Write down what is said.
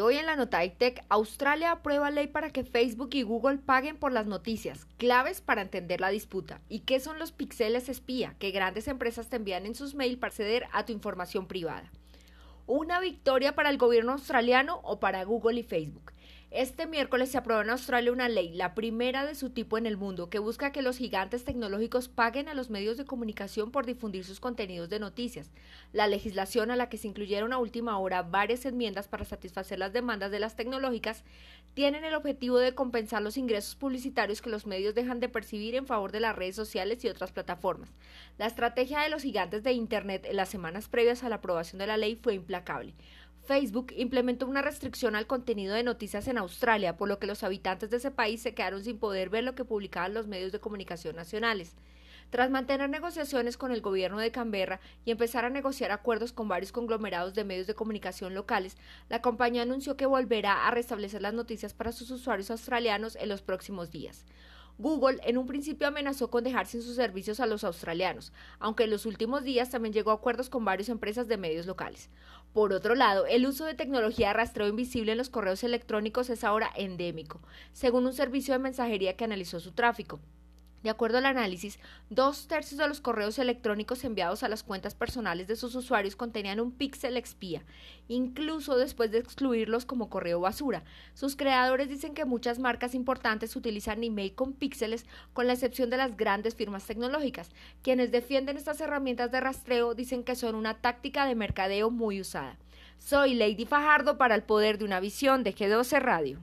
Hoy en la nota Tech, Australia aprueba ley para que Facebook y Google paguen por las noticias, claves para entender la disputa. ¿Y qué son los píxeles espía que grandes empresas te envían en sus mails para acceder a tu información privada? ¿Una victoria para el gobierno australiano o para Google y Facebook? Este miércoles se aprobó en Australia una ley, la primera de su tipo en el mundo, que busca que los gigantes tecnológicos paguen a los medios de comunicación por difundir sus contenidos de noticias. La legislación a la que se incluyeron a última hora varias enmiendas para satisfacer las demandas de las tecnológicas tienen el objetivo de compensar los ingresos publicitarios que los medios dejan de percibir en favor de las redes sociales y otras plataformas. La estrategia de los gigantes de Internet en las semanas previas a la aprobación de la ley fue implacable. Facebook implementó una restricción al contenido de noticias en Australia, por lo que los habitantes de ese país se quedaron sin poder ver lo que publicaban los medios de comunicación nacionales. Tras mantener negociaciones con el gobierno de Canberra y empezar a negociar acuerdos con varios conglomerados de medios de comunicación locales, la compañía anunció que volverá a restablecer las noticias para sus usuarios australianos en los próximos días. Google en un principio amenazó con dejar sin sus servicios a los australianos, aunque en los últimos días también llegó a acuerdos con varias empresas de medios locales. Por otro lado, el uso de tecnología de rastreo invisible en los correos electrónicos es ahora endémico, según un servicio de mensajería que analizó su tráfico. De acuerdo al análisis, dos tercios de los correos electrónicos enviados a las cuentas personales de sus usuarios contenían un píxel expía, incluso después de excluirlos como correo basura. Sus creadores dicen que muchas marcas importantes utilizan email con píxeles, con la excepción de las grandes firmas tecnológicas. Quienes defienden estas herramientas de rastreo dicen que son una táctica de mercadeo muy usada. Soy Lady Fajardo para el poder de una visión de G12 Radio.